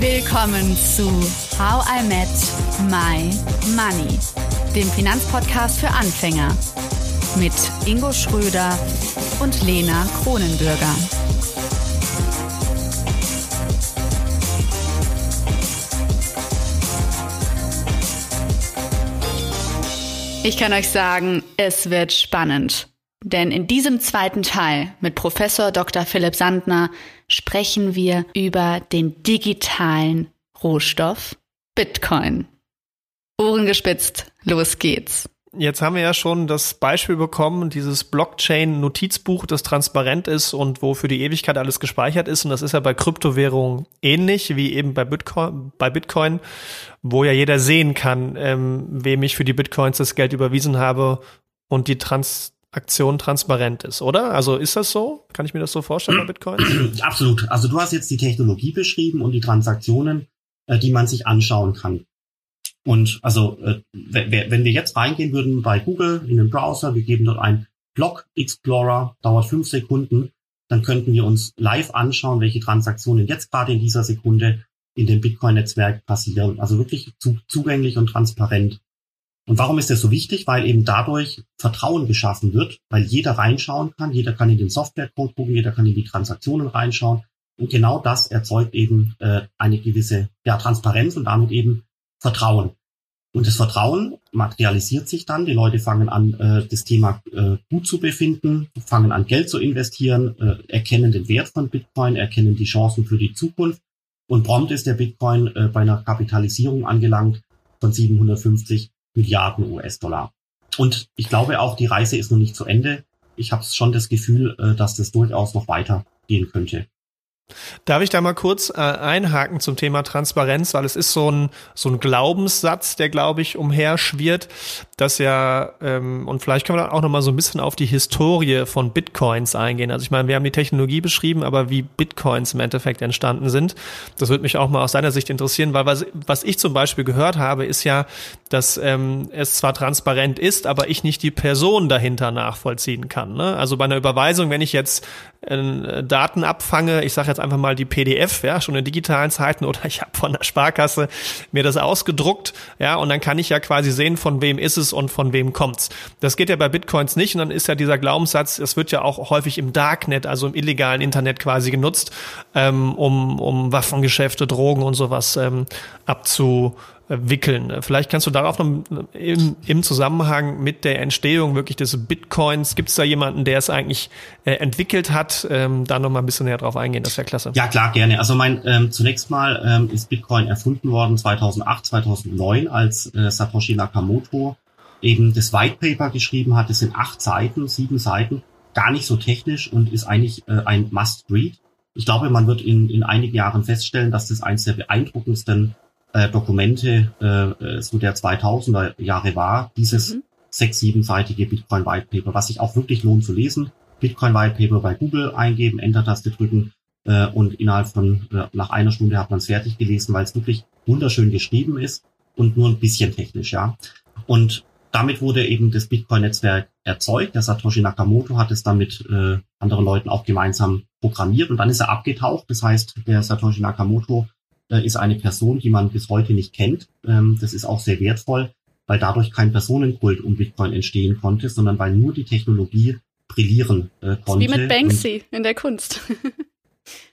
Willkommen zu How I Met My Money, dem Finanzpodcast für Anfänger mit Ingo Schröder und Lena Kronenbürger. Ich kann euch sagen, es wird spannend. Denn in diesem zweiten Teil mit Professor Dr. Philipp Sandner sprechen wir über den digitalen Rohstoff Bitcoin. Ohren gespitzt, los geht's. Jetzt haben wir ja schon das Beispiel bekommen, dieses Blockchain-Notizbuch, das transparent ist und wo für die Ewigkeit alles gespeichert ist. Und das ist ja bei Kryptowährungen ähnlich wie eben bei Bitcoin, bei Bitcoin wo ja jeder sehen kann, ähm, wem ich für die Bitcoins das Geld überwiesen habe und die Transaktion transparent ist, oder? Also ist das so? Kann ich mir das so vorstellen bei Bitcoin? Absolut. Also du hast jetzt die Technologie beschrieben und die Transaktionen, äh, die man sich anschauen kann. Und also, äh, wenn wir jetzt reingehen würden bei Google in den Browser, wir geben dort ein Block Explorer, dauert fünf Sekunden, dann könnten wir uns live anschauen, welche Transaktionen jetzt gerade in dieser Sekunde in dem Bitcoin-Netzwerk passieren. Also wirklich zu, zugänglich und transparent. Und warum ist das so wichtig? Weil eben dadurch Vertrauen geschaffen wird, weil jeder reinschauen kann, jeder kann in den Softwarecode gucken, jeder kann in die Transaktionen reinschauen. Und genau das erzeugt eben äh, eine gewisse ja, Transparenz und damit eben Vertrauen. Und das Vertrauen materialisiert sich dann. Die Leute fangen an, äh, das Thema äh, gut zu befinden, fangen an, Geld zu investieren, äh, erkennen den Wert von Bitcoin, erkennen die Chancen für die Zukunft. Und prompt ist der Bitcoin äh, bei einer Kapitalisierung angelangt von 750 Milliarden US-Dollar. Und ich glaube auch, die Reise ist noch nicht zu Ende. Ich habe schon das Gefühl, äh, dass das durchaus noch weitergehen könnte. Darf ich da mal kurz äh, einhaken zum Thema Transparenz, weil es ist so ein, so ein Glaubenssatz, der, glaube ich, umherschwirrt, dass ja, ähm, und vielleicht können wir dann auch noch mal so ein bisschen auf die Historie von Bitcoins eingehen. Also ich meine, wir haben die Technologie beschrieben, aber wie Bitcoins im Endeffekt entstanden sind, das würde mich auch mal aus deiner Sicht interessieren, weil was, was ich zum Beispiel gehört habe, ist ja, dass ähm, es zwar transparent ist, aber ich nicht die Person dahinter nachvollziehen kann. Ne? Also bei einer Überweisung, wenn ich jetzt äh, Daten abfange, ich sage jetzt einfach mal die PDF, ja, schon in digitalen Zeiten oder ich habe von der Sparkasse mir das ausgedruckt, ja, und dann kann ich ja quasi sehen, von wem ist es und von wem kommt's. Das geht ja bei Bitcoins nicht und dann ist ja dieser Glaubenssatz, es wird ja auch häufig im Darknet, also im illegalen Internet quasi genutzt, ähm, um, um Waffengeschäfte, Drogen und sowas ähm, abzu wickeln. Vielleicht kannst du darauf noch im, im Zusammenhang mit der Entstehung wirklich des Bitcoins, gibt es da jemanden, der es eigentlich äh, entwickelt hat, ähm, da noch ein bisschen näher drauf eingehen, das wäre klasse. Ja, klar, gerne. Also mein ähm, zunächst mal ähm, ist Bitcoin erfunden worden 2008, 2009, als äh, Satoshi Nakamoto eben das White Paper geschrieben hat. Das sind acht Seiten, sieben Seiten, gar nicht so technisch und ist eigentlich äh, ein Must-Read. Ich glaube, man wird in, in einigen Jahren feststellen, dass das eines der beeindruckendsten äh, Dokumente äh, äh so der 2000er Jahre war, dieses mhm. sechs-, siebenseitige Bitcoin White Paper, was sich auch wirklich lohnt zu lesen. Bitcoin White Paper bei Google eingeben, Enter-Taste drücken äh, und innerhalb von äh, nach einer Stunde hat man es fertig gelesen, weil es wirklich wunderschön geschrieben ist und nur ein bisschen technisch, ja. Und damit wurde eben das Bitcoin-Netzwerk erzeugt. Der Satoshi Nakamoto hat es dann mit äh, anderen Leuten auch gemeinsam programmiert und dann ist er abgetaucht. Das heißt, der Satoshi Nakamoto äh, ist eine Person, die man bis heute nicht kennt. Ähm, das ist auch sehr wertvoll, weil dadurch kein Personenkult um Bitcoin entstehen konnte, sondern weil nur die Technologie brillieren äh, konnte. Wie mit Banksy in der Kunst.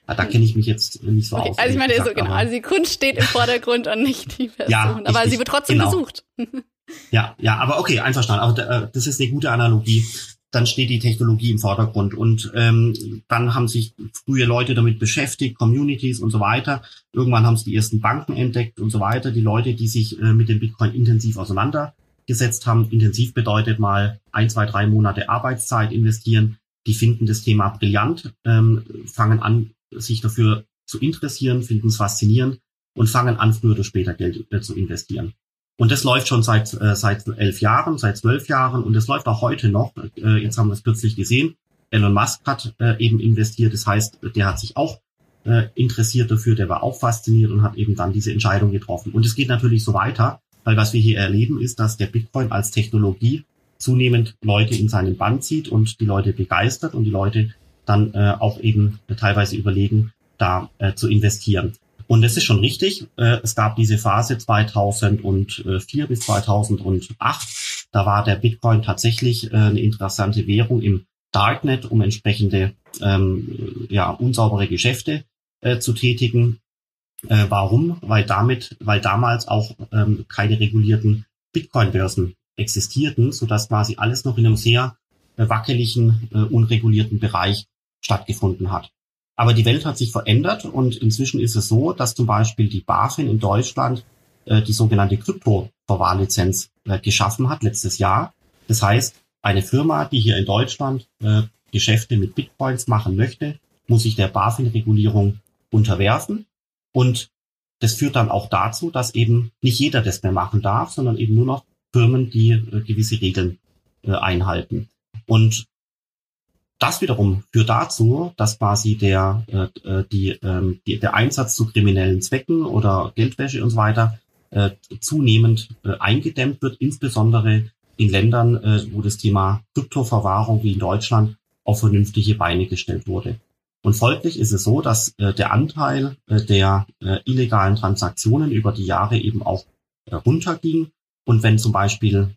Ja, da kenne ich mich jetzt nicht so okay, aus. Also ich meine, gesagt, so genau. Also die Kunst steht im Vordergrund und nicht die Person. Ja, aber ich, sie wird trotzdem genau. gesucht. Ja, ja, aber okay, einverstanden. Aber äh, das ist eine gute Analogie dann steht die Technologie im Vordergrund. Und ähm, dann haben sich frühe Leute damit beschäftigt, Communities und so weiter. Irgendwann haben es die ersten Banken entdeckt und so weiter. Die Leute, die sich äh, mit dem Bitcoin intensiv auseinandergesetzt haben, intensiv bedeutet mal ein, zwei, drei Monate Arbeitszeit investieren. Die finden das Thema brillant, ähm, fangen an, sich dafür zu interessieren, finden es faszinierend und fangen an, früher oder später Geld äh, zu investieren. Und das läuft schon seit, äh, seit elf Jahren, seit zwölf Jahren und es läuft auch heute noch. Äh, jetzt haben wir es kürzlich gesehen. Elon Musk hat äh, eben investiert. Das heißt, der hat sich auch äh, interessiert dafür, der war auch fasziniert und hat eben dann diese Entscheidung getroffen. Und es geht natürlich so weiter, weil was wir hier erleben, ist, dass der Bitcoin als Technologie zunehmend Leute in seinen Band zieht und die Leute begeistert und die Leute dann äh, auch eben teilweise überlegen, da äh, zu investieren. Und das ist schon richtig. Äh, es gab diese Phase 2004 bis 2008. Da war der Bitcoin tatsächlich äh, eine interessante Währung im Darknet, um entsprechende ähm, ja, unsaubere Geschäfte äh, zu tätigen. Äh, warum? Weil damit, weil damals auch ähm, keine regulierten Bitcoin-Börsen existierten, sodass quasi alles noch in einem sehr äh, wackeligen, äh, unregulierten Bereich stattgefunden hat. Aber die Welt hat sich verändert und inzwischen ist es so, dass zum Beispiel die BaFin in Deutschland äh, die sogenannte Krypto-Verwahrlizenz äh, geschaffen hat letztes Jahr. Das heißt, eine Firma, die hier in Deutschland äh, Geschäfte mit Bitcoins machen möchte, muss sich der BaFin-Regulierung unterwerfen. Und das führt dann auch dazu, dass eben nicht jeder das mehr machen darf, sondern eben nur noch Firmen, die äh, gewisse Regeln äh, einhalten. Und das wiederum führt dazu, dass quasi der, äh, äh, die, ähm, die, der Einsatz zu kriminellen Zwecken oder Geldwäsche und so weiter äh, zunehmend äh, eingedämmt wird, insbesondere in Ländern, äh, wo das Thema Kryptoverwahrung wie in Deutschland auf vernünftige Beine gestellt wurde. Und folglich ist es so, dass äh, der Anteil äh, der äh, illegalen Transaktionen über die Jahre eben auch äh, runterging. Und wenn zum Beispiel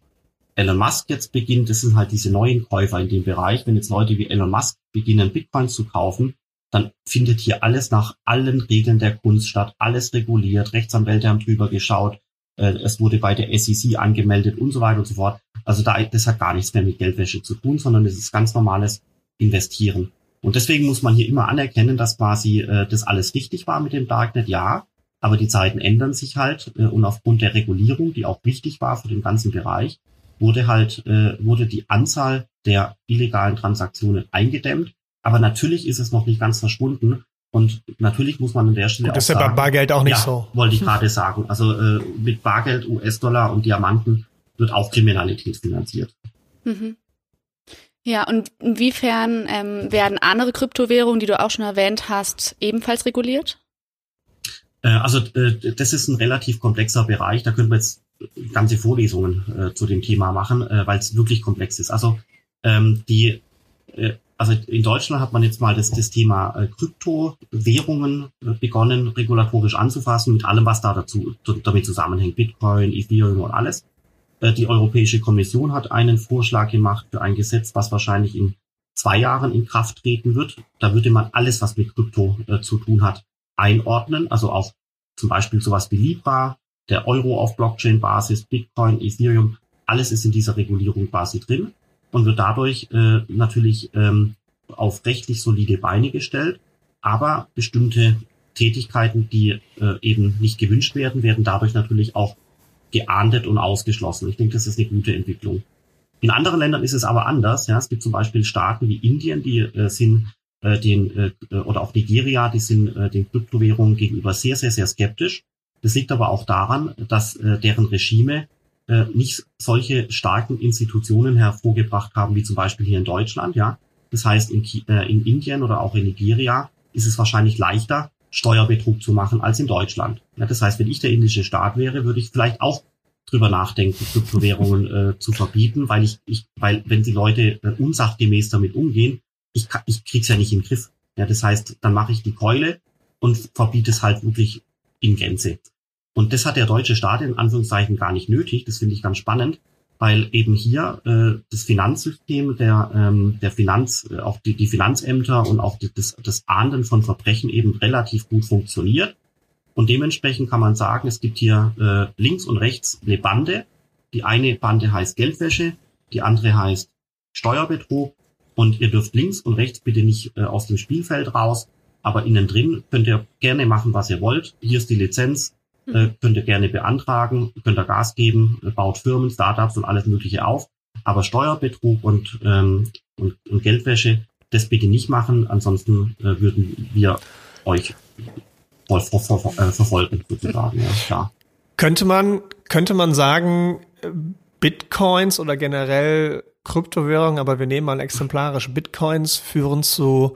Elon Musk jetzt beginnt, das sind halt diese neuen Käufer in dem Bereich. Wenn jetzt Leute wie Elon Musk beginnen, Bitcoins zu kaufen, dann findet hier alles nach allen Regeln der Kunst statt, alles reguliert, Rechtsanwälte haben drüber geschaut, äh, es wurde bei der SEC angemeldet und so weiter und so fort. Also da, das hat gar nichts mehr mit Geldwäsche zu tun, sondern es ist ganz normales Investieren. Und deswegen muss man hier immer anerkennen, dass quasi äh, das alles richtig war mit dem Darknet, ja, aber die Zeiten ändern sich halt äh, und aufgrund der Regulierung, die auch wichtig war für den ganzen Bereich, wurde halt, äh, wurde die Anzahl der illegalen Transaktionen eingedämmt. Aber natürlich ist es noch nicht ganz verschwunden. Und natürlich muss man an der Stelle Gut, das ist ja bei Bargeld auch nicht ja, so. Wollte ich gerade sagen. Also äh, mit Bargeld, US-Dollar und Diamanten wird auch Kriminalität finanziert. Mhm. Ja, und inwiefern ähm, werden andere Kryptowährungen, die du auch schon erwähnt hast, ebenfalls reguliert? Äh, also äh, das ist ein relativ komplexer Bereich. Da können wir jetzt ganze Vorlesungen äh, zu dem Thema machen, äh, weil es wirklich komplex ist. Also ähm, die, äh, also in Deutschland hat man jetzt mal das, das Thema äh, Kryptowährungen äh, begonnen, regulatorisch anzufassen, mit allem, was da dazu damit zusammenhängt, Bitcoin, Ethereum und alles. Äh, die Europäische Kommission hat einen Vorschlag gemacht für ein Gesetz, was wahrscheinlich in zwei Jahren in Kraft treten wird. Da würde man alles, was mit Krypto äh, zu tun hat, einordnen, also auch zum Beispiel sowas wie Libra, der Euro auf Blockchain-Basis, Bitcoin, Ethereum, alles ist in dieser Regulierung quasi drin und wird dadurch äh, natürlich ähm, auf rechtlich solide Beine gestellt. Aber bestimmte Tätigkeiten, die äh, eben nicht gewünscht werden, werden dadurch natürlich auch geahndet und ausgeschlossen. Ich denke, das ist eine gute Entwicklung. In anderen Ländern ist es aber anders. Ja, es gibt zum Beispiel Staaten wie Indien, die äh, sind äh, den äh, oder auch Nigeria, die sind äh, den Kryptowährungen gegenüber sehr, sehr, sehr skeptisch. Das liegt aber auch daran, dass äh, deren Regime äh, nicht solche starken Institutionen hervorgebracht haben, wie zum Beispiel hier in Deutschland. Ja, das heißt in, äh, in Indien oder auch in Nigeria ist es wahrscheinlich leichter, Steuerbetrug zu machen als in Deutschland. Ja, das heißt, wenn ich der indische Staat wäre, würde ich vielleicht auch drüber nachdenken, Kryptowährungen äh, zu verbieten, weil ich, ich, weil wenn die Leute äh, unsachgemäß damit umgehen, ich, ich krieg's ja nicht im Griff. Ja, das heißt, dann mache ich die Keule und verbiete es halt wirklich in Gänze. Und das hat der deutsche Staat in Anführungszeichen gar nicht nötig. Das finde ich ganz spannend, weil eben hier äh, das Finanzsystem, der, ähm, der Finanz, äh, auch die, die Finanzämter und auch die, das, das Ahnden von Verbrechen eben relativ gut funktioniert. Und dementsprechend kann man sagen, es gibt hier äh, links und rechts eine Bande. Die eine Bande heißt Geldwäsche, die andere heißt Steuerbetrug. Und ihr dürft links und rechts bitte nicht äh, aus dem Spielfeld raus, aber innen drin könnt ihr gerne machen, was ihr wollt. Hier ist die Lizenz, äh, könnt ihr gerne beantragen, könnt ihr Gas geben, äh, baut Firmen, Startups und alles Mögliche auf. Aber Steuerbetrug und, ähm, und, und Geldwäsche, das bitte nicht machen, ansonsten äh, würden wir euch voll ver ver ver äh, verfolgen, sozusagen. Ja, klar. Könnte man, könnte man sagen, Bitcoins oder generell Kryptowährungen, aber wir nehmen mal exemplarisch Bitcoins, führen zu,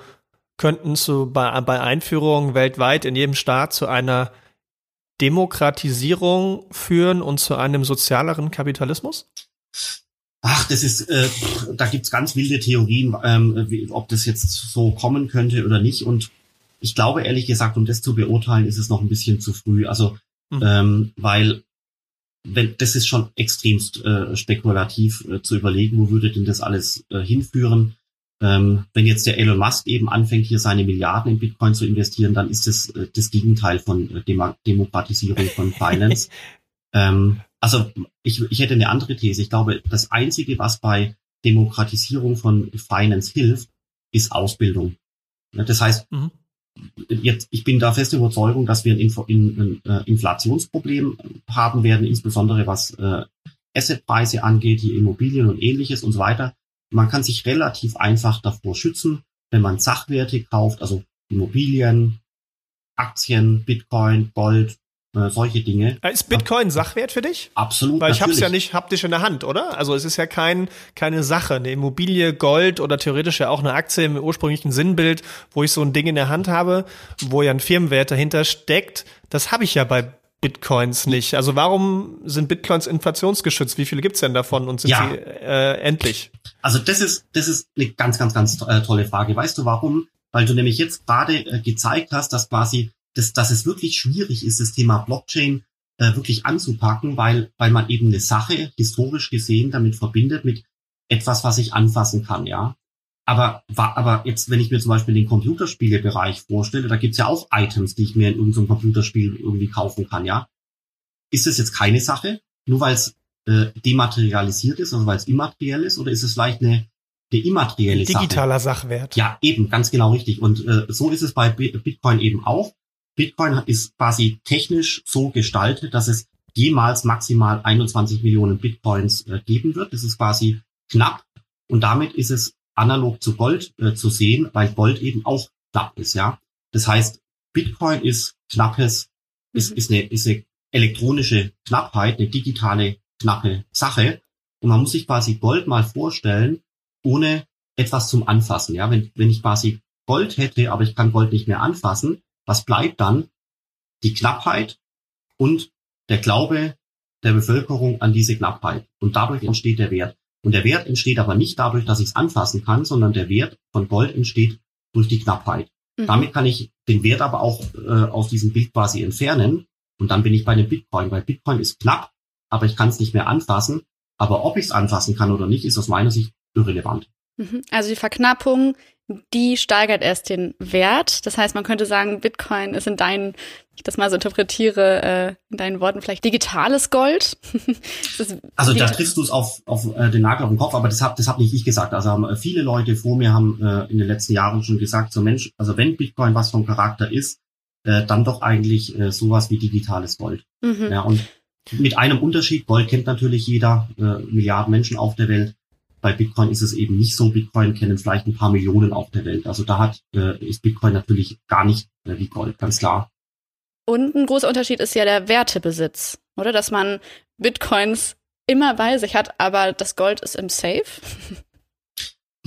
könnten zu bei, bei Einführung weltweit in jedem Staat zu einer Demokratisierung führen und zu einem sozialeren Kapitalismus? Ach, das ist, äh, da gibt's ganz wilde Theorien, ähm, wie, ob das jetzt so kommen könnte oder nicht. Und ich glaube ehrlich gesagt, um das zu beurteilen, ist es noch ein bisschen zu früh. Also, mhm. ähm, weil wenn, das ist schon extremst äh, spekulativ äh, zu überlegen, wo würde denn das alles äh, hinführen. Ähm, wenn jetzt der Elon Musk eben anfängt, hier seine Milliarden in Bitcoin zu investieren, dann ist das äh, das Gegenteil von äh, Dem Demokratisierung von Finance. ähm, also ich, ich hätte eine andere These. Ich glaube, das Einzige, was bei Demokratisierung von Finance hilft, ist Ausbildung. Das heißt, mhm. jetzt, ich bin da feste Überzeugung, dass wir ein, Info, ein, ein äh, Inflationsproblem haben werden, insbesondere was äh, Assetpreise angeht, die Immobilien und ähnliches und so weiter. Man kann sich relativ einfach davor schützen, wenn man Sachwerte kauft, also Immobilien, Aktien, Bitcoin, Gold, äh, solche Dinge. Äh, ist Bitcoin Sachwert für dich? Absolut. Weil ich habe es ja nicht haptisch in der Hand, oder? Also es ist ja kein, keine Sache, eine Immobilie, Gold oder theoretisch ja auch eine Aktie im ursprünglichen Sinnbild, wo ich so ein Ding in der Hand habe, wo ja ein Firmenwert dahinter steckt. Das habe ich ja bei Bitcoins nicht. Also warum sind Bitcoins inflationsgeschützt? Wie viele gibt's denn davon und sind ja. sie äh, endlich? Also das ist das ist eine ganz ganz ganz äh, tolle Frage. Weißt du warum? Weil du nämlich jetzt gerade äh, gezeigt hast, dass quasi dass, dass es wirklich schwierig ist, das Thema Blockchain äh, wirklich anzupacken, weil weil man eben eine Sache historisch gesehen damit verbindet mit etwas, was ich anfassen kann, ja. Aber, aber jetzt, wenn ich mir zum Beispiel den Computerspielebereich vorstelle, da gibt's ja auch Items, die ich mir in irgendeinem Computerspiel irgendwie kaufen kann, ja. Ist das jetzt keine Sache, nur weil es äh, dematerialisiert ist, also weil es immateriell ist, oder ist es vielleicht eine, eine immaterielle Sache? Digitaler Sachwert. Ja, eben, ganz genau richtig. Und äh, so ist es bei Bitcoin eben auch. Bitcoin ist quasi technisch so gestaltet, dass es jemals maximal 21 Millionen Bitcoins äh, geben wird. Das ist quasi knapp. Und damit ist es analog zu Gold äh, zu sehen, weil Gold eben auch knapp ist, ja. Das heißt, Bitcoin ist knappes, mhm. ist, ist, eine, ist eine elektronische Knappheit, eine digitale knappe Sache. Und man muss sich quasi Gold mal vorstellen, ohne etwas zum Anfassen, ja. Wenn, wenn ich quasi Gold hätte, aber ich kann Gold nicht mehr anfassen, was bleibt dann? Die Knappheit und der Glaube der Bevölkerung an diese Knappheit. Und dadurch entsteht der Wert. Und der Wert entsteht aber nicht dadurch, dass ich es anfassen kann, sondern der Wert von Gold entsteht durch die Knappheit. Mhm. Damit kann ich den Wert aber auch äh, aus diesem Bild quasi entfernen. Und dann bin ich bei dem Bitcoin, weil Bitcoin ist knapp, aber ich kann es nicht mehr anfassen. Aber ob ich es anfassen kann oder nicht, ist aus meiner Sicht irrelevant. Mhm. Also die Verknappung die steigert erst den Wert. Das heißt, man könnte sagen, Bitcoin ist in deinen, ich das mal so interpretiere, äh, in deinen Worten vielleicht digitales Gold. also da triffst du es auf, auf äh, den Nagel auf den Kopf, aber das habe das hab nicht ich gesagt. Also haben äh, viele Leute vor mir haben äh, in den letzten Jahren schon gesagt, so Mensch, also wenn Bitcoin was vom Charakter ist, äh, dann doch eigentlich äh, sowas wie digitales Gold. Mhm. Ja, und mit einem Unterschied, Gold kennt natürlich jeder, äh, Milliarden Menschen auf der Welt. Bei Bitcoin ist es eben nicht so. Bitcoin kennen vielleicht ein paar Millionen auf der Welt. Also da hat, äh, ist Bitcoin natürlich gar nicht äh, wie Gold, ganz klar. Und ein großer Unterschied ist ja der Wertebesitz, oder? Dass man Bitcoins immer bei sich hat, aber das Gold ist im Safe.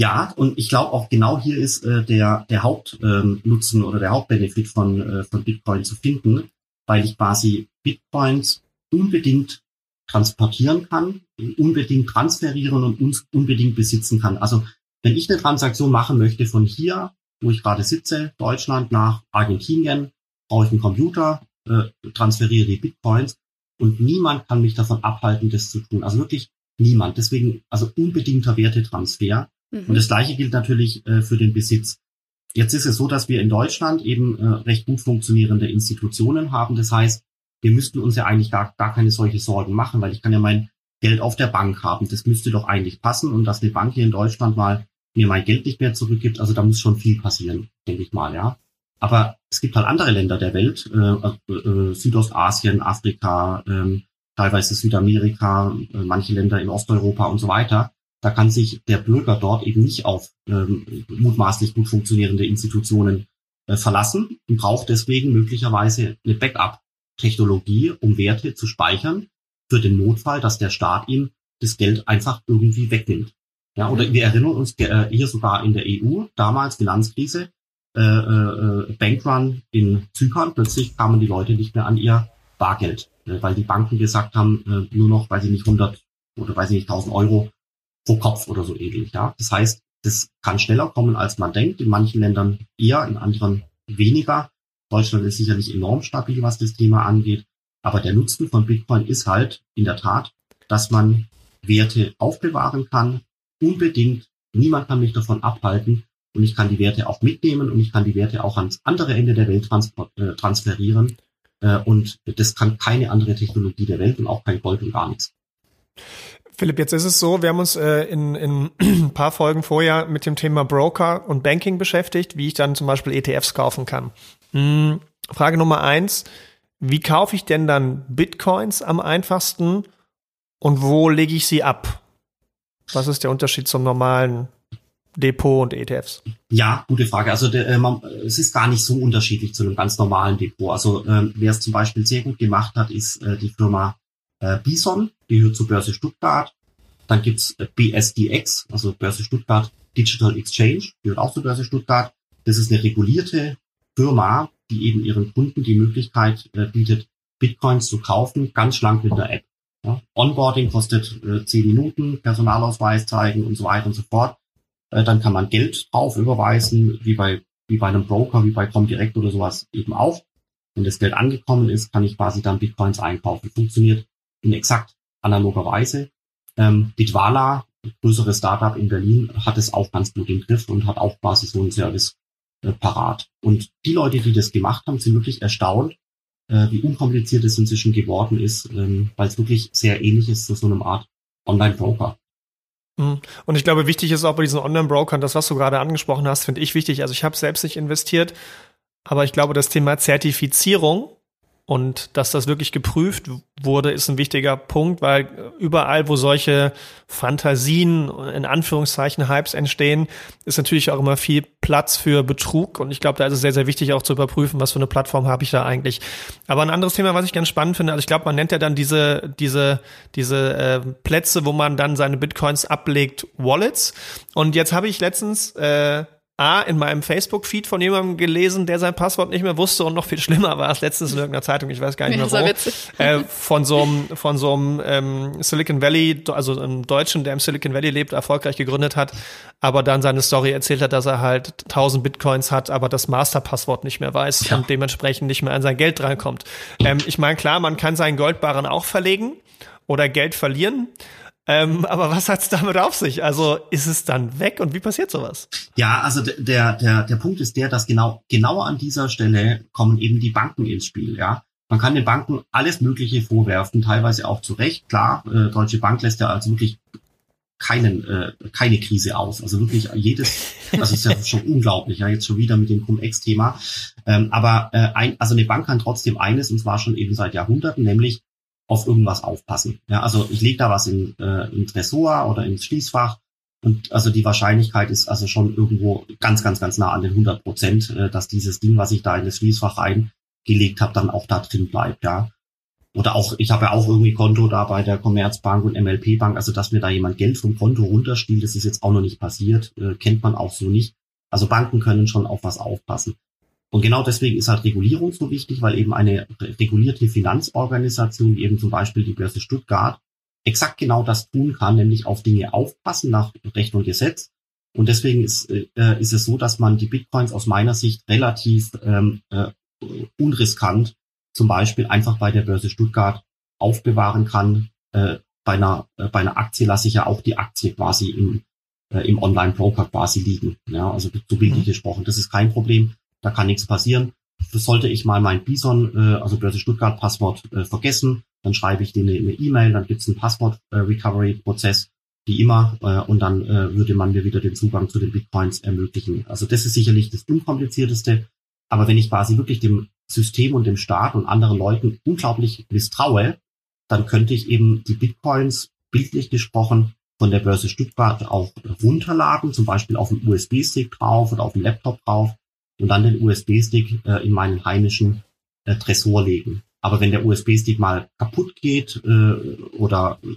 Ja, und ich glaube auch genau hier ist äh, der, der Hauptnutzen ähm, oder der Hauptbenefit von, äh, von Bitcoin zu finden, weil ich quasi Bitcoins unbedingt transportieren kann, unbedingt transferieren und unbedingt besitzen kann. Also wenn ich eine Transaktion machen möchte von hier, wo ich gerade sitze, Deutschland nach Argentinien, brauche ich einen Computer, äh, transferiere die Bitcoins und niemand kann mich davon abhalten, das zu tun. Also wirklich niemand. Deswegen also unbedingter Wertetransfer. Mhm. Und das gleiche gilt natürlich äh, für den Besitz. Jetzt ist es so, dass wir in Deutschland eben äh, recht gut funktionierende Institutionen haben. Das heißt, wir müssten uns ja eigentlich gar, gar keine solche Sorgen machen, weil ich kann ja mein Geld auf der Bank haben. Das müsste doch eigentlich passen und dass eine Bank hier in Deutschland mal mir mein Geld nicht mehr zurückgibt, also da muss schon viel passieren, denke ich mal, ja. Aber es gibt halt andere Länder der Welt, äh, äh, Südostasien, Afrika, äh, teilweise Südamerika, äh, manche Länder in Osteuropa und so weiter. Da kann sich der Bürger dort eben nicht auf ähm, mutmaßlich gut funktionierende Institutionen äh, verlassen und braucht deswegen möglicherweise eine Backup Technologie, um Werte zu speichern für den Notfall, dass der Staat ihm das Geld einfach irgendwie wegnimmt. Ja, oder wir erinnern uns äh, hier sogar in der EU, damals Finanzkrise, äh, äh, Bankrun in Zypern, plötzlich kamen die Leute nicht mehr an ihr Bargeld, äh, weil die Banken gesagt haben, äh, nur noch, weiß ich nicht, 100 oder weiß ich nicht, 1000 Euro pro Kopf oder so ähnlich. Ja, das heißt, das kann schneller kommen, als man denkt. In manchen Ländern eher, in anderen weniger. Deutschland ist sicherlich enorm stabil, was das Thema angeht. Aber der Nutzen von Bitcoin ist halt in der Tat, dass man Werte aufbewahren kann, unbedingt. Niemand kann mich davon abhalten und ich kann die Werte auch mitnehmen und ich kann die Werte auch ans andere Ende der Welt äh, transferieren. Äh, und das kann keine andere Technologie der Welt und auch kein Gold und gar nichts. Philipp, jetzt ist es so, wir haben uns äh, in, in ein paar Folgen vorher mit dem Thema Broker und Banking beschäftigt, wie ich dann zum Beispiel ETFs kaufen kann. Hm, Frage Nummer eins, wie kaufe ich denn dann Bitcoins am einfachsten und wo lege ich sie ab? Was ist der Unterschied zum normalen Depot und ETFs? Ja, gute Frage. Also der, äh, man, es ist gar nicht so unterschiedlich zu einem ganz normalen Depot. Also äh, wer es zum Beispiel sehr gut gemacht hat, ist äh, die Firma äh, Bison, die gehört zur Börse Stuttgart. Dann gibt's äh, BSDX, also Börse Stuttgart Digital Exchange, gehört auch zur Börse Stuttgart. Das ist eine regulierte Firma, die eben ihren Kunden die Möglichkeit äh, bietet, Bitcoins zu kaufen, ganz schlank mit einer App. Ja. Onboarding kostet äh, 10 Minuten, Personalausweis zeigen und so weiter und so fort. Äh, dann kann man Geld drauf überweisen, wie bei, wie bei einem Broker, wie bei Comdirect oder sowas eben auch. Wenn das Geld angekommen ist, kann ich quasi dann Bitcoins einkaufen. Funktioniert in exakt analoger Weise. Ähm, Bitwala, größeres Startup in Berlin, hat es auch ganz gut im Griff und hat auch quasi so einen Service äh, parat. Und die Leute, die das gemacht haben, sind wirklich erstaunt, äh, wie unkompliziert es inzwischen geworden ist, ähm, weil es wirklich sehr ähnlich ist zu so einem Art Online-Broker. Mhm. Und ich glaube, wichtig ist auch bei diesen Online-Brokern, das, was du gerade angesprochen hast, finde ich wichtig. Also ich habe selbst nicht investiert, aber ich glaube, das Thema Zertifizierung und dass das wirklich geprüft wurde, ist ein wichtiger Punkt, weil überall, wo solche Fantasien, in Anführungszeichen, Hypes entstehen, ist natürlich auch immer viel Platz für Betrug. Und ich glaube, da ist es sehr, sehr wichtig auch zu überprüfen, was für eine Plattform habe ich da eigentlich. Aber ein anderes Thema, was ich ganz spannend finde, also ich glaube, man nennt ja dann diese, diese, diese äh, Plätze, wo man dann seine Bitcoins ablegt, Wallets. Und jetzt habe ich letztens äh, A, in meinem Facebook-Feed von jemandem gelesen, der sein Passwort nicht mehr wusste und noch viel schlimmer war es letztens in irgendeiner Zeitung, ich weiß gar nicht mehr wo, äh, von so einem, von so einem ähm, Silicon Valley, also einem Deutschen, der im Silicon Valley lebt, erfolgreich gegründet hat, aber dann seine Story erzählt hat, dass er halt 1000 Bitcoins hat, aber das Masterpasswort nicht mehr weiß ja. und dementsprechend nicht mehr an sein Geld drankommt. Ähm, ich meine, klar, man kann seinen Goldbarren auch verlegen oder Geld verlieren. Ähm, aber was hat's damit auf sich? Also ist es dann weg und wie passiert sowas? Ja, also der, der, der Punkt ist der, dass genau, genau an dieser Stelle kommen eben die Banken ins Spiel, ja. Man kann den Banken alles Mögliche vorwerfen, teilweise auch zu Recht. Klar, äh, Deutsche Bank lässt ja also wirklich keinen, äh, keine Krise aus. Also wirklich jedes, das ist ja schon unglaublich, ja, jetzt schon wieder mit dem Cum-Ex-Thema. Ähm, aber äh, ein, also eine Bank kann trotzdem eines, und zwar schon eben seit Jahrhunderten, nämlich auf irgendwas aufpassen. Ja, also ich lege da was in, äh, in Tresor oder ins Schließfach und also die Wahrscheinlichkeit ist also schon irgendwo ganz, ganz, ganz nah an den 100 Prozent, äh, dass dieses Ding, was ich da in das Schließfach reingelegt habe, dann auch da drin bleibt. Ja, oder auch, ich habe ja auch irgendwie Konto da bei der Commerzbank und MLP Bank, also dass mir da jemand Geld vom Konto runterstiehlt, das ist jetzt auch noch nicht passiert, äh, kennt man auch so nicht. Also Banken können schon auf was aufpassen. Und genau deswegen ist halt Regulierung so wichtig, weil eben eine regulierte Finanzorganisation, wie eben zum Beispiel die Börse Stuttgart, exakt genau das tun kann, nämlich auf Dinge aufpassen nach Recht und Gesetz. Und deswegen ist, äh, ist es so, dass man die Bitcoins aus meiner Sicht relativ ähm, äh, unriskant zum Beispiel einfach bei der Börse Stuttgart aufbewahren kann. Äh, bei, einer, äh, bei einer Aktie lasse ich ja auch die Aktie quasi im, äh, im Online-Broker quasi liegen. Ja, also so bildlich mhm. gesprochen. Das ist kein Problem da kann nichts passieren. Sollte ich mal mein Bison, äh, also Börse Stuttgart Passwort äh, vergessen, dann schreibe ich denen eine E-Mail, dann gibt's einen Passwort-Recovery-Prozess, äh, wie immer, äh, und dann äh, würde man mir wieder den Zugang zu den Bitcoins ermöglichen. Also das ist sicherlich das unkomplizierteste. Aber wenn ich quasi wirklich dem System und dem Staat und anderen Leuten unglaublich misstraue, dann könnte ich eben die Bitcoins bildlich gesprochen von der Börse Stuttgart auch runterladen, zum Beispiel auf dem USB-Stick drauf oder auf dem Laptop drauf und dann den USB-Stick äh, in meinen heimischen äh, Tresor legen. Aber wenn der USB-Stick mal kaputt geht äh, oder äh,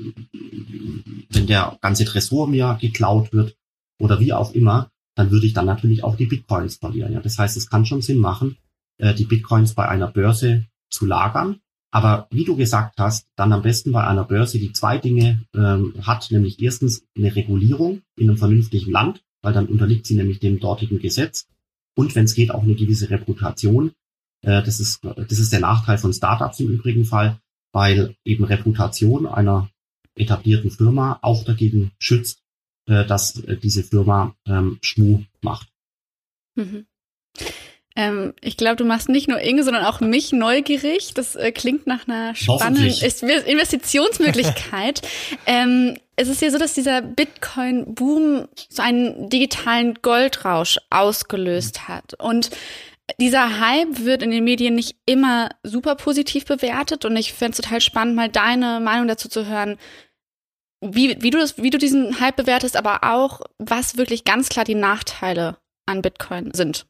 wenn der ganze Tresor mir geklaut wird oder wie auch immer, dann würde ich dann natürlich auch die Bitcoins verlieren. Ja, das heißt, es kann schon Sinn machen, äh, die Bitcoins bei einer Börse zu lagern. Aber wie du gesagt hast, dann am besten bei einer Börse, die zwei Dinge ähm, hat, nämlich erstens eine Regulierung in einem vernünftigen Land, weil dann unterliegt sie nämlich dem dortigen Gesetz und wenn es geht auch eine gewisse Reputation. Äh, das ist das ist der Nachteil von Startups im übrigen Fall, weil eben Reputation einer etablierten Firma auch dagegen schützt, äh, dass äh, diese Firma ähm, Schmu macht. Mhm. Ähm, ich glaube, du machst nicht nur Inge, sondern auch mich neugierig. Das äh, klingt nach einer spannenden Investitionsmöglichkeit. ähm, es ist ja so, dass dieser Bitcoin-Boom so einen digitalen Goldrausch ausgelöst hat. Und dieser Hype wird in den Medien nicht immer super positiv bewertet. Und ich fände es total spannend, mal deine Meinung dazu zu hören, wie, wie, du das, wie du diesen Hype bewertest, aber auch, was wirklich ganz klar die Nachteile an Bitcoin sind.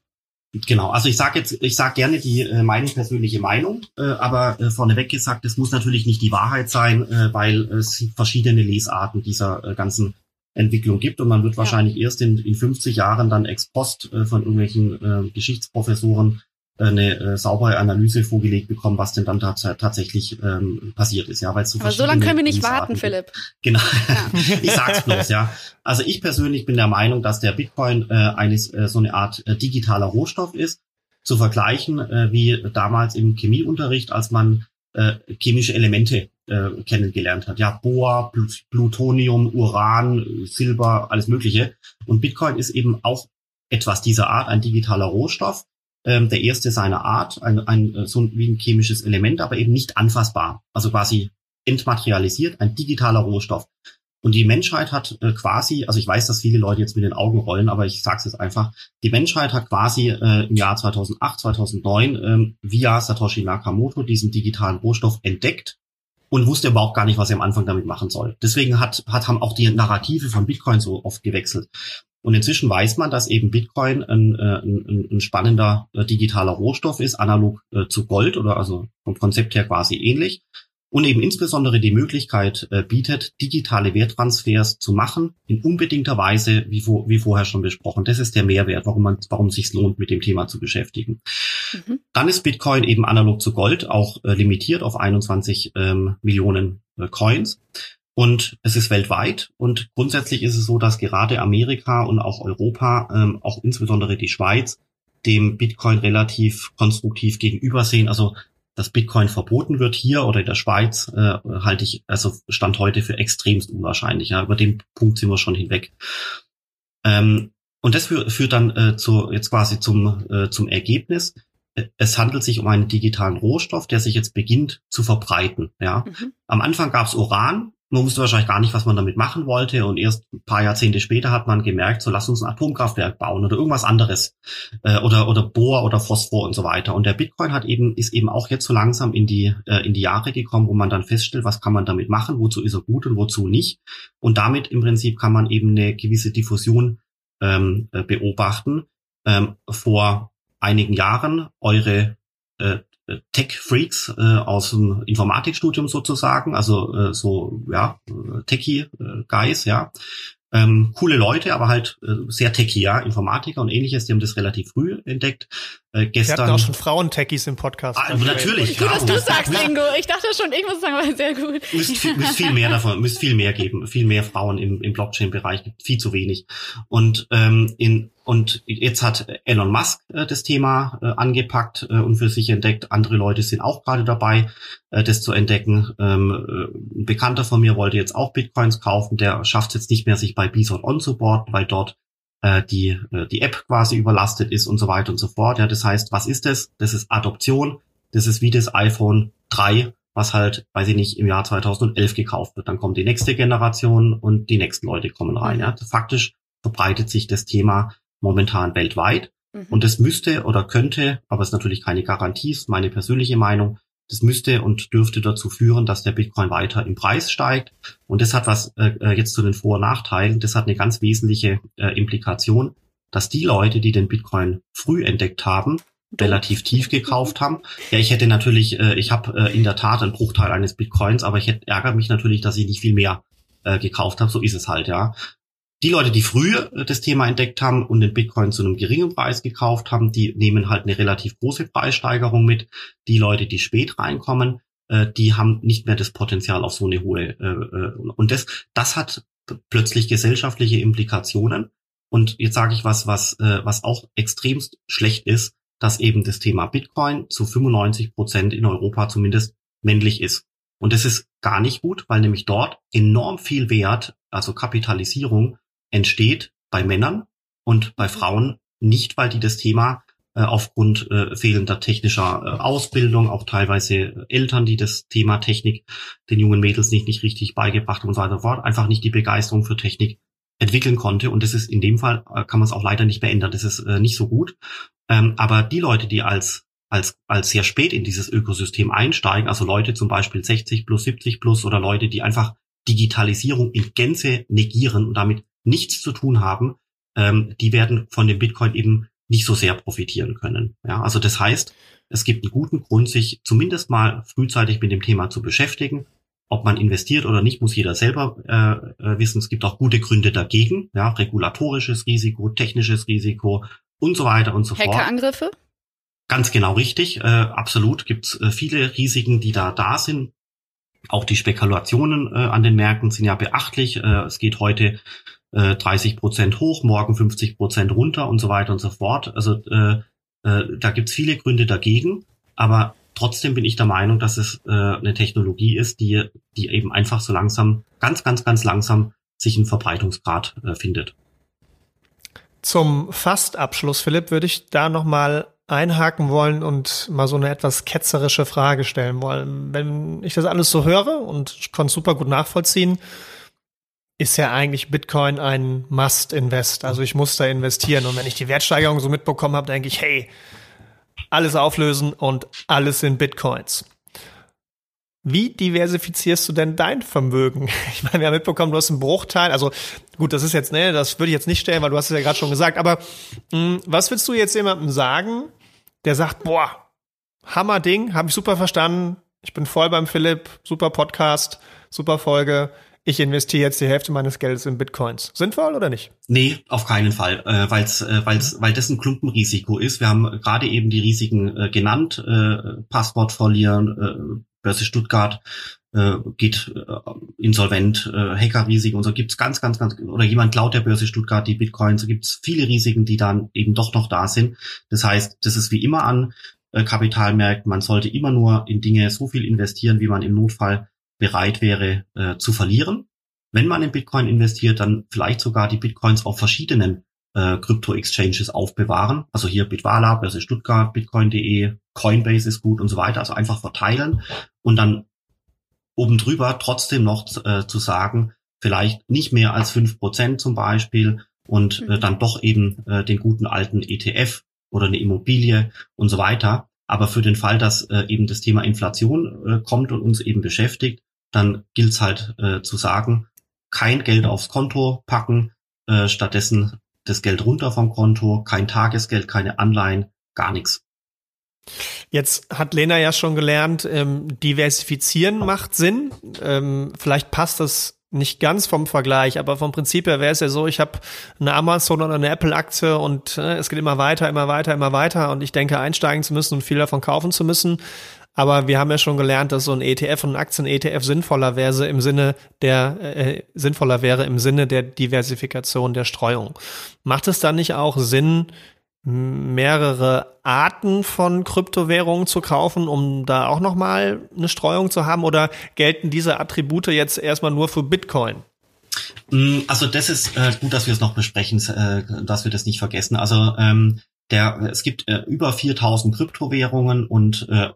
Genau, also ich sage jetzt, ich sage gerne die äh, meine persönliche Meinung, äh, aber äh, vorneweg gesagt, es muss natürlich nicht die Wahrheit sein, äh, weil es verschiedene Lesarten dieser äh, ganzen Entwicklung gibt und man wird ja. wahrscheinlich erst in, in 50 Jahren dann ex post äh, von irgendwelchen äh, Geschichtsprofessoren eine äh, saubere Analyse vorgelegt bekommen, was denn dann tats tatsächlich ähm, passiert ist. Ja, weil so Aber so lange können wir nicht warten, Philipp. Genau. Ja. ich sag's bloß, ja. Also ich persönlich bin der Meinung, dass der Bitcoin äh, eines äh, so eine Art äh, digitaler Rohstoff ist, zu vergleichen äh, wie damals im Chemieunterricht, als man äh, chemische Elemente äh, kennengelernt hat. Ja, Bohr, Plutonium, Uran, Silber, alles Mögliche. Und Bitcoin ist eben auch etwas dieser Art, ein digitaler Rohstoff ähm, der erste seiner Art, ein, ein, äh, so wie ein chemisches Element, aber eben nicht anfassbar, also quasi entmaterialisiert, ein digitaler Rohstoff. Und die Menschheit hat äh, quasi, also ich weiß, dass viele Leute jetzt mit den Augen rollen, aber ich sage es jetzt einfach, die Menschheit hat quasi äh, im Jahr 2008, 2009 ähm, via Satoshi Nakamoto diesen digitalen Rohstoff entdeckt und wusste überhaupt gar nicht, was er am Anfang damit machen soll. Deswegen hat, hat haben auch die Narrative von Bitcoin so oft gewechselt. Und inzwischen weiß man, dass eben Bitcoin ein, äh, ein, ein spannender äh, digitaler Rohstoff ist, analog äh, zu Gold oder also vom Konzept her quasi ähnlich. Und eben insbesondere die Möglichkeit bietet, digitale Werttransfers zu machen, in unbedingter Weise, wie, vor, wie vorher schon besprochen. Das ist der Mehrwert, warum man, warum es sich lohnt, mit dem Thema zu beschäftigen. Mhm. Dann ist Bitcoin eben analog zu Gold auch limitiert auf 21 ähm, Millionen Coins. Und es ist weltweit und grundsätzlich ist es so, dass gerade Amerika und auch Europa, ähm, auch insbesondere die Schweiz, dem Bitcoin relativ konstruktiv gegenübersehen. Also dass Bitcoin verboten wird hier oder in der Schweiz, äh, halte ich also Stand heute für extremst unwahrscheinlich. Ja. Über den Punkt sind wir schon hinweg. Ähm, und das führt dann äh, zu, jetzt quasi zum, äh, zum Ergebnis. Es handelt sich um einen digitalen Rohstoff, der sich jetzt beginnt zu verbreiten. Ja. Mhm. Am Anfang gab es Uran, man wusste wahrscheinlich gar nicht, was man damit machen wollte. Und erst ein paar Jahrzehnte später hat man gemerkt, so lass uns ein Atomkraftwerk bauen oder irgendwas anderes. Äh, oder, oder Bohr oder Phosphor und so weiter. Und der Bitcoin hat eben, ist eben auch jetzt so langsam in die, äh, in die Jahre gekommen, wo man dann feststellt, was kann man damit machen, wozu ist er gut und wozu nicht. Und damit im Prinzip kann man eben eine gewisse Diffusion ähm, äh, beobachten. Ähm, vor einigen Jahren eure äh, Tech-Freaks äh, aus dem Informatikstudium sozusagen, also äh, so ja Techie-Guys, ja, ähm, coole Leute, aber halt äh, sehr techy, ja, Informatiker und ähnliches, die haben das relativ früh entdeckt. Äh, gestern, Wir hatten auch schon Frauen-Techies im Podcast. Ah, natürlich. Gut, dass du sagst, Ingo. Ich dachte schon, ich muss sagen, war sehr gut. Müsst, müsst viel mehr davon, müsst viel mehr geben. Viel mehr Frauen im, im Blockchain-Bereich, viel zu wenig. Und ähm, in und jetzt hat Elon Musk äh, das Thema äh, angepackt äh, und für sich entdeckt. Andere Leute sind auch gerade dabei, äh, das zu entdecken. Ähm, äh, ein Bekannter von mir wollte jetzt auch Bitcoins kaufen. Der schafft es jetzt nicht mehr, sich bei Bison on zu boarden, weil dort äh, die, äh, die App quasi überlastet ist und so weiter und so fort. Ja, das heißt, was ist das? Das ist Adoption. Das ist wie das iPhone 3, was halt, weiß ich nicht, im Jahr 2011 gekauft wird. Dann kommt die nächste Generation und die nächsten Leute kommen rein. Ja, faktisch verbreitet sich das Thema momentan weltweit. Mhm. Und das müsste oder könnte, aber es ist natürlich keine Garantie, ist meine persönliche Meinung, das müsste und dürfte dazu führen, dass der Bitcoin weiter im Preis steigt. Und das hat was äh, äh, jetzt zu den Vor- und Nachteilen. Das hat eine ganz wesentliche äh, Implikation, dass die Leute, die den Bitcoin früh entdeckt haben, relativ tief gekauft haben. Ja, ich hätte natürlich, äh, ich habe äh, in der Tat einen Bruchteil eines Bitcoins, aber ich hätte, ärgere mich natürlich, dass ich nicht viel mehr äh, gekauft habe. So ist es halt, ja. Die Leute, die früher äh, das Thema entdeckt haben und den Bitcoin zu einem geringen Preis gekauft haben, die nehmen halt eine relativ große Preissteigerung mit. Die Leute, die spät reinkommen, äh, die haben nicht mehr das Potenzial auf so eine hohe. Äh, und das, das hat plötzlich gesellschaftliche Implikationen, Und jetzt sage ich was, was, was auch extremst schlecht ist, dass eben das Thema Bitcoin zu 95 Prozent in Europa zumindest männlich ist. Und das ist gar nicht gut, weil nämlich dort enorm viel Wert, also Kapitalisierung, entsteht bei Männern und bei Frauen nicht, weil die das Thema äh, aufgrund äh, fehlender technischer äh, Ausbildung, auch teilweise Eltern, die das Thema Technik den jungen Mädels nicht, nicht richtig beigebracht und so weiter fort, einfach nicht die Begeisterung für Technik entwickeln konnte. Und das ist in dem Fall, äh, kann man es auch leider nicht mehr. Das ist äh, nicht so gut. Ähm, aber die Leute, die als als, als sehr spät in dieses Ökosystem einsteigen, also Leute zum Beispiel 60 plus, 70 plus oder Leute, die einfach Digitalisierung in Gänze negieren und damit nichts zu tun haben, ähm, die werden von dem Bitcoin eben nicht so sehr profitieren können. Ja, also das heißt, es gibt einen guten Grund, sich zumindest mal frühzeitig mit dem Thema zu beschäftigen. Ob man investiert oder nicht, muss jeder selber äh, äh wissen. Es gibt auch gute Gründe dagegen, ja, regulatorisches Risiko, technisches Risiko und so weiter und so fort. Hackerangriffe? Ganz genau richtig. Äh, absolut gibt es äh, viele Risiken, die da da sind. Auch die Spekulationen äh, an den Märkten sind ja beachtlich. Äh, es geht heute äh, 30 Prozent hoch, morgen 50 Prozent runter und so weiter und so fort. Also äh, äh, da gibt's viele Gründe dagegen, aber trotzdem bin ich der Meinung, dass es äh, eine Technologie ist, die, die eben einfach so langsam, ganz, ganz, ganz langsam sich einen Verbreitungsgrad äh, findet. Zum Fastabschluss, Philipp, würde ich da nochmal einhaken wollen und mal so eine etwas ketzerische Frage stellen wollen. Wenn ich das alles so höre und ich konnte super gut nachvollziehen, ist ja eigentlich Bitcoin ein Must-Invest. Also ich muss da investieren. Und wenn ich die Wertsteigerung so mitbekommen habe, denke ich, hey, alles auflösen und alles in Bitcoins. Wie diversifizierst du denn dein Vermögen? Ich meine, wir haben mitbekommen, du hast einen Bruchteil. Also gut, das ist jetzt, ne, das würde ich jetzt nicht stellen, weil du hast es ja gerade schon gesagt. Aber mh, hm, was willst du jetzt jemandem sagen, der sagt, boah, Hammer Ding, habe ich super verstanden. Ich bin voll beim Philipp, super Podcast, super Folge ich investiere jetzt die Hälfte meines Geldes in Bitcoins. Sinnvoll oder nicht? Nee, auf keinen Fall, äh, weil's, äh, weil's, weil das ein Klumpenrisiko ist. Wir haben gerade eben die Risiken äh, genannt, äh, Passwort verlieren, äh, Börse Stuttgart äh, geht äh, insolvent, äh, Hackerrisiken und so gibt's ganz, ganz, ganz, oder jemand klaut der Börse Stuttgart die Bitcoins, so gibt's viele Risiken, die dann eben doch noch da sind. Das heißt, das ist wie immer an äh, Kapitalmärkten, man sollte immer nur in Dinge so viel investieren, wie man im Notfall bereit wäre äh, zu verlieren. Wenn man in Bitcoin investiert, dann vielleicht sogar die Bitcoins auf verschiedenen äh, Krypto-Exchanges aufbewahren. Also hier Bitwala, Börse Stuttgart, Bitcoin.de, Coinbase ist gut und so weiter. Also einfach verteilen und dann oben drüber trotzdem noch äh, zu sagen, vielleicht nicht mehr als fünf Prozent zum Beispiel und äh, mhm. dann doch eben äh, den guten alten ETF oder eine Immobilie und so weiter. Aber für den Fall, dass äh, eben das Thema Inflation äh, kommt und uns eben beschäftigt, dann gilt es halt äh, zu sagen, kein Geld aufs Konto packen, äh, stattdessen das Geld runter vom Konto, kein Tagesgeld, keine Anleihen, gar nichts. Jetzt hat Lena ja schon gelernt, ähm, diversifizieren macht Sinn. Ähm, vielleicht passt das nicht ganz vom Vergleich, aber vom Prinzip her wäre es ja so, ich habe eine Amazon oder eine Apple-Aktie und äh, es geht immer weiter, immer weiter, immer weiter und ich denke, einsteigen zu müssen und viel davon kaufen zu müssen. Aber wir haben ja schon gelernt, dass so ein ETF und ein Aktien-ETF sinnvoller wäre im Sinne der äh, sinnvoller wäre im Sinne der Diversifikation der Streuung. Macht es dann nicht auch Sinn, mehrere Arten von Kryptowährungen zu kaufen, um da auch nochmal eine Streuung zu haben? Oder gelten diese Attribute jetzt erstmal nur für Bitcoin? Mm, also das ist äh, gut, dass wir es noch besprechen, äh, dass wir das nicht vergessen. Also ähm, der, es gibt äh, über 4000 Kryptowährungen und äh,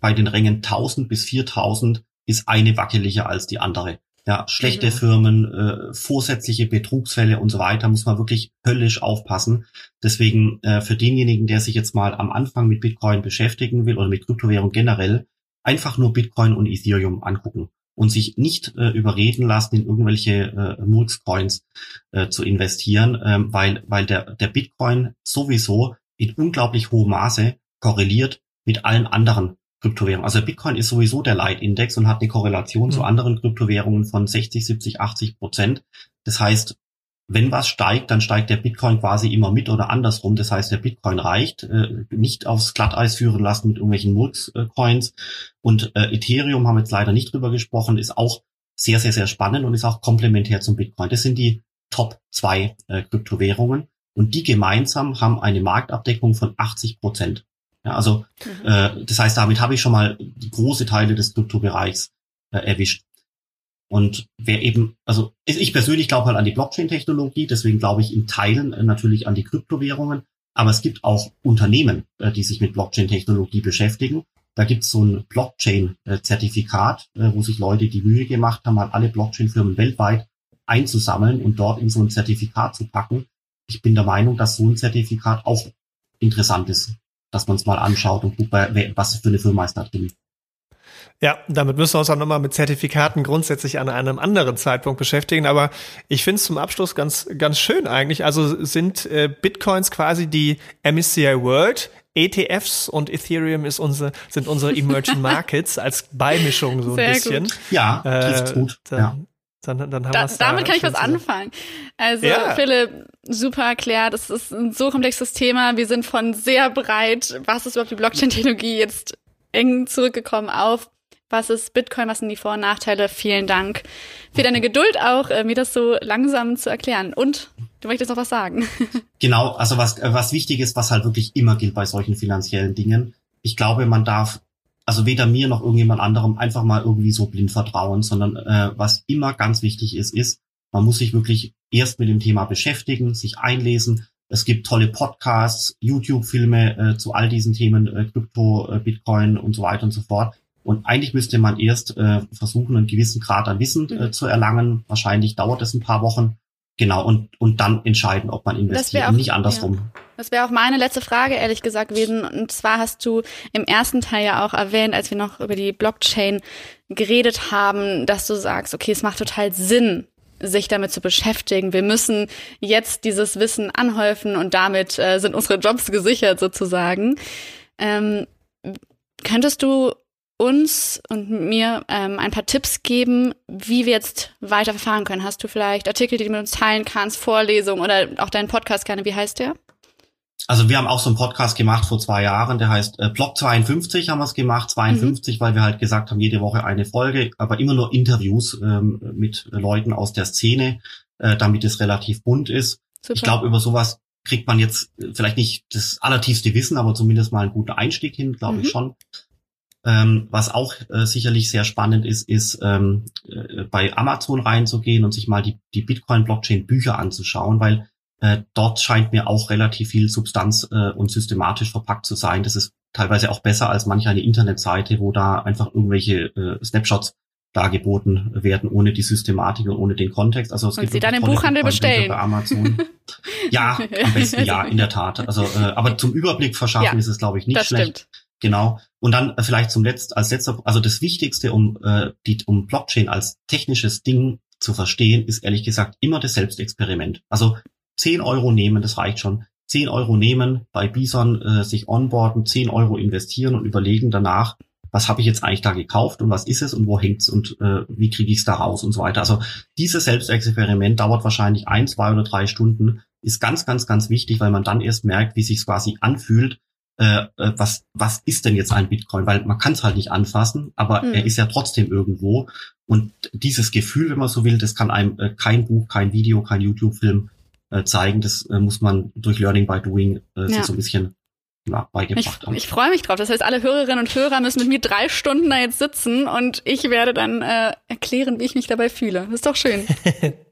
bei den Rängen 1000 bis 4000 ist eine wackeliger als die andere. Ja, schlechte mhm. Firmen, äh, vorsätzliche Betrugsfälle und so weiter muss man wirklich höllisch aufpassen. Deswegen äh, für denjenigen, der sich jetzt mal am Anfang mit Bitcoin beschäftigen will oder mit Kryptowährung generell, einfach nur Bitcoin und Ethereum angucken und sich nicht äh, überreden lassen, in irgendwelche äh, Murks-Coins äh, zu investieren, ähm, weil, weil der, der Bitcoin sowieso in unglaublich hohem Maße korreliert mit allen anderen Kryptowährungen. Also Bitcoin ist sowieso der Leitindex und hat eine Korrelation mhm. zu anderen Kryptowährungen von 60, 70, 80 Prozent. Das heißt, wenn was steigt, dann steigt der Bitcoin quasi immer mit oder andersrum. Das heißt, der Bitcoin reicht, äh, nicht aufs Glatteis führen lassen mit irgendwelchen Murks-Coins. Und äh, Ethereum haben wir jetzt leider nicht drüber gesprochen, ist auch sehr, sehr, sehr spannend und ist auch komplementär zum Bitcoin. Das sind die Top zwei äh, Kryptowährungen und die gemeinsam haben eine Marktabdeckung von 80 Prozent. Ja, also mhm. äh, das heißt, damit habe ich schon mal große Teile des Kryptobereichs äh, erwischt. Und wer eben, also ich persönlich glaube halt an die Blockchain-Technologie, deswegen glaube ich in Teilen äh, natürlich an die Kryptowährungen, aber es gibt auch Unternehmen, äh, die sich mit Blockchain-Technologie beschäftigen. Da gibt es so ein Blockchain-Zertifikat, äh, wo sich Leute die Mühe gemacht haben, mal alle Blockchain-Firmen weltweit einzusammeln und dort in so ein Zertifikat zu packen. Ich bin der Meinung, dass so ein Zertifikat auch interessant ist, dass man es mal anschaut und guckt, was für eine Firma ist da drin. Ja, damit müssen wir uns auch nochmal mit Zertifikaten grundsätzlich an einem anderen Zeitpunkt beschäftigen. Aber ich finde es zum Abschluss ganz, ganz schön eigentlich. Also sind äh, Bitcoins quasi die MSCI World, ETFs und Ethereum ist unsere, sind unsere Emerging Markets als Beimischung so ein Sehr bisschen. Gut. Ja, äh, gut. Dann, ja. Dann, dann haben da, damit da kann ich was anfangen. Also ja. Philipp, super erklärt. Es ist ein so komplexes Thema. Wir sind von sehr breit, was ist überhaupt die Blockchain-Technologie, jetzt eng zurückgekommen auf was ist Bitcoin, was sind die Vor- und Nachteile. Vielen Dank für deine Geduld auch, äh, mir das so langsam zu erklären. Und du möchtest noch was sagen. Genau, also was, äh, was wichtig ist, was halt wirklich immer gilt bei solchen finanziellen Dingen. Ich glaube, man darf also weder mir noch irgendjemand anderem einfach mal irgendwie so blind vertrauen, sondern äh, was immer ganz wichtig ist, ist, man muss sich wirklich erst mit dem Thema beschäftigen, sich einlesen. Es gibt tolle Podcasts, YouTube-Filme äh, zu all diesen Themen, äh, Krypto, äh, Bitcoin und so weiter und so fort. Und eigentlich müsste man erst äh, versuchen, einen gewissen Grad an Wissen äh, mhm. zu erlangen. Wahrscheinlich dauert es ein paar Wochen. Genau, und, und dann entscheiden, ob man investiert auch, und nicht andersrum. Ja. Das wäre auch meine letzte Frage, ehrlich gesagt, gewesen. Und zwar hast du im ersten Teil ja auch erwähnt, als wir noch über die Blockchain geredet haben, dass du sagst, okay, es macht total Sinn, sich damit zu beschäftigen. Wir müssen jetzt dieses Wissen anhäufen und damit äh, sind unsere Jobs gesichert sozusagen. Ähm, könntest du uns und mir ähm, ein paar Tipps geben, wie wir jetzt weiter verfahren können. Hast du vielleicht Artikel, die du mit uns teilen kannst, Vorlesungen oder auch deinen Podcast gerne? Wie heißt der? Also wir haben auch so einen Podcast gemacht vor zwei Jahren, der heißt äh, Blog 52 haben wir es gemacht, 52, mhm. weil wir halt gesagt haben, jede Woche eine Folge, aber immer nur Interviews ähm, mit Leuten aus der Szene, äh, damit es relativ bunt ist. Super. Ich glaube, über sowas kriegt man jetzt vielleicht nicht das allertiefste Wissen, aber zumindest mal einen guten Einstieg hin, glaube mhm. ich schon. Ähm, was auch äh, sicherlich sehr spannend ist, ist ähm, äh, bei Amazon reinzugehen und sich mal die, die Bitcoin-Blockchain-Bücher anzuschauen, weil äh, dort scheint mir auch relativ viel Substanz äh, und systematisch verpackt zu sein. Das ist teilweise auch besser als manch eine Internetseite, wo da einfach irgendwelche äh, Snapshots dargeboten werden, ohne die Systematik und ohne den Kontext. Also es und gibt Sie dann im Buchhandel bestellen. Bei Amazon. ja, am besten ja, in der Tat. Also, äh, aber zum Überblick verschaffen ja, ist es, glaube ich, nicht schlecht. Stimmt. Genau. Und dann äh, vielleicht zum letzten, als letzter, also das Wichtigste, um, äh, die, um Blockchain als technisches Ding zu verstehen, ist ehrlich gesagt immer das Selbstexperiment. Also 10 Euro nehmen, das reicht schon. 10 Euro nehmen, bei Bison äh, sich onboarden, 10 Euro investieren und überlegen danach, was habe ich jetzt eigentlich da gekauft und was ist es und wo hängt's und äh, wie kriege ich es da raus und so weiter. Also dieses Selbstexperiment dauert wahrscheinlich ein, zwei oder drei Stunden, ist ganz, ganz, ganz wichtig, weil man dann erst merkt, wie sich quasi anfühlt, äh, äh, was, was ist denn jetzt ein Bitcoin? Weil man kann es halt nicht anfassen, aber mhm. er ist ja trotzdem irgendwo. Und dieses Gefühl, wenn man so will, das kann einem äh, kein Buch, kein Video, kein YouTube-Film äh, zeigen. Das äh, muss man durch Learning by Doing äh, ja. so ein bisschen ja, beigebracht ich, haben. Ich freue mich drauf. Das heißt, alle Hörerinnen und Hörer müssen mit mir drei Stunden da jetzt sitzen und ich werde dann äh, erklären, wie ich mich dabei fühle. Das ist doch schön.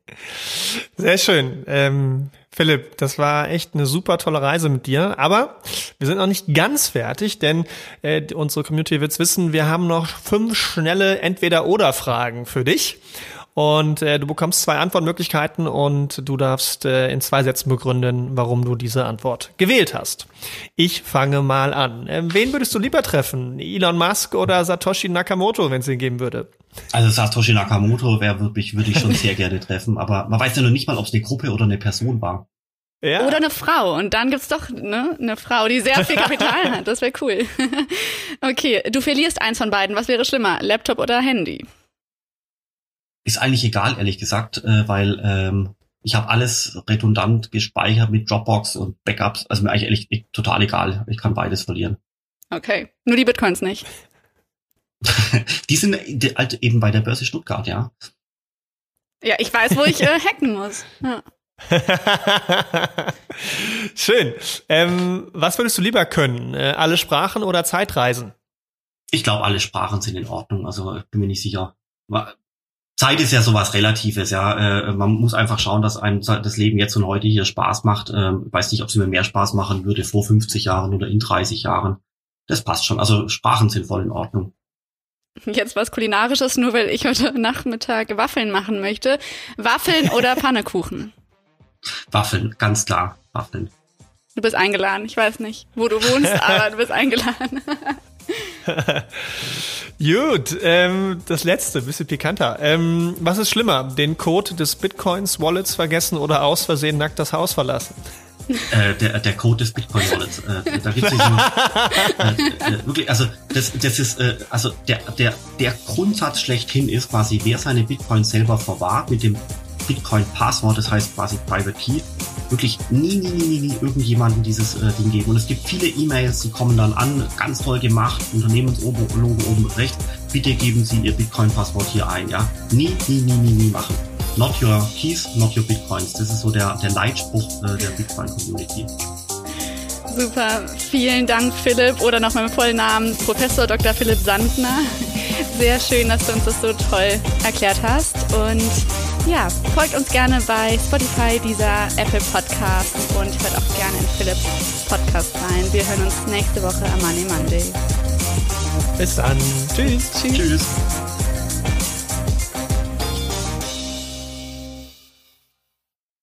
Sehr schön. Ähm, Philipp, das war echt eine super tolle Reise mit dir. Aber wir sind noch nicht ganz fertig, denn äh, unsere Community wird's wissen, wir haben noch fünf schnelle Entweder-Oder-Fragen für dich. Und äh, du bekommst zwei Antwortmöglichkeiten und du darfst äh, in zwei Sätzen begründen, warum du diese Antwort gewählt hast. Ich fange mal an. Äh, wen würdest du lieber treffen? Elon Musk oder Satoshi Nakamoto, wenn es ihn geben würde? Also Satoshi Nakamoto wäre wirklich, würde ich schon sehr gerne treffen, aber man weiß ja noch nicht mal, ob es eine Gruppe oder eine Person war. Ja. Oder eine Frau. Und dann gibt's doch ne, eine Frau, die sehr viel Kapital hat. Das wäre cool. okay, du verlierst eins von beiden. Was wäre schlimmer, Laptop oder Handy? Ist eigentlich egal, ehrlich gesagt, äh, weil ähm, ich habe alles redundant gespeichert mit Dropbox und Backups. Also mir eigentlich ehrlich, ich, total egal. Ich kann beides verlieren. Okay, nur die Bitcoins nicht. die sind die, halt eben bei der Börse Stuttgart, ja. Ja, ich weiß, wo ich äh, hacken muss. Ja. Schön. Ähm, was würdest du lieber können? Äh, alle Sprachen oder Zeitreisen? Ich glaube, alle Sprachen sind in Ordnung. Also ich bin mir nicht sicher. Zeit ist ja sowas Relatives, ja. Äh, man muss einfach schauen, dass einem das Leben jetzt und heute hier Spaß macht. Ähm, weiß nicht, ob es mir mehr Spaß machen würde vor 50 Jahren oder in 30 Jahren. Das passt schon. Also Sprachen sind voll in Ordnung. Jetzt was Kulinarisches, nur weil ich heute Nachmittag Waffeln machen möchte. Waffeln oder Pannekuchen? Waffeln, ganz klar, Waffeln. Du bist eingeladen. Ich weiß nicht, wo du wohnst, aber du bist eingeladen. Gut, ähm, das letzte, bisschen pikanter. Ähm, was ist schlimmer, den Code des Bitcoins Wallets vergessen oder aus Versehen nackt das Haus verlassen? Äh, der, der Code des Bitcoin Wallets. Äh, da gibt's diesen, äh, äh, wirklich, also das, das ist, äh, also der, der, der Grundsatz schlechthin ist quasi, wer seine Bitcoins selber verwahrt mit dem Bitcoin-Passwort, das heißt quasi Private Key, wirklich nie, nie, nie, nie, nie irgendjemanden dieses äh, Ding geben. Und es gibt viele E-Mails, die kommen dann an, ganz toll gemacht, Unternehmenslogo oben rechts, bitte geben Sie Ihr Bitcoin-Passwort hier ein, ja. Nie, nie, nie, nie, nie machen. Not your keys, not your Bitcoins. Das ist so der, der Leitspruch äh, der Bitcoin-Community. Super, vielen Dank Philipp oder noch meinem vollen Namen Professor Dr. Philipp Sandner. Sehr schön, dass du uns das so toll erklärt hast und ja, folgt uns gerne bei Spotify, dieser Apple Podcast und hört auch gerne in Philipps Podcast rein. Wir hören uns nächste Woche am Money Monday. Bis dann. Tschüss. Tschüss. Tschüss.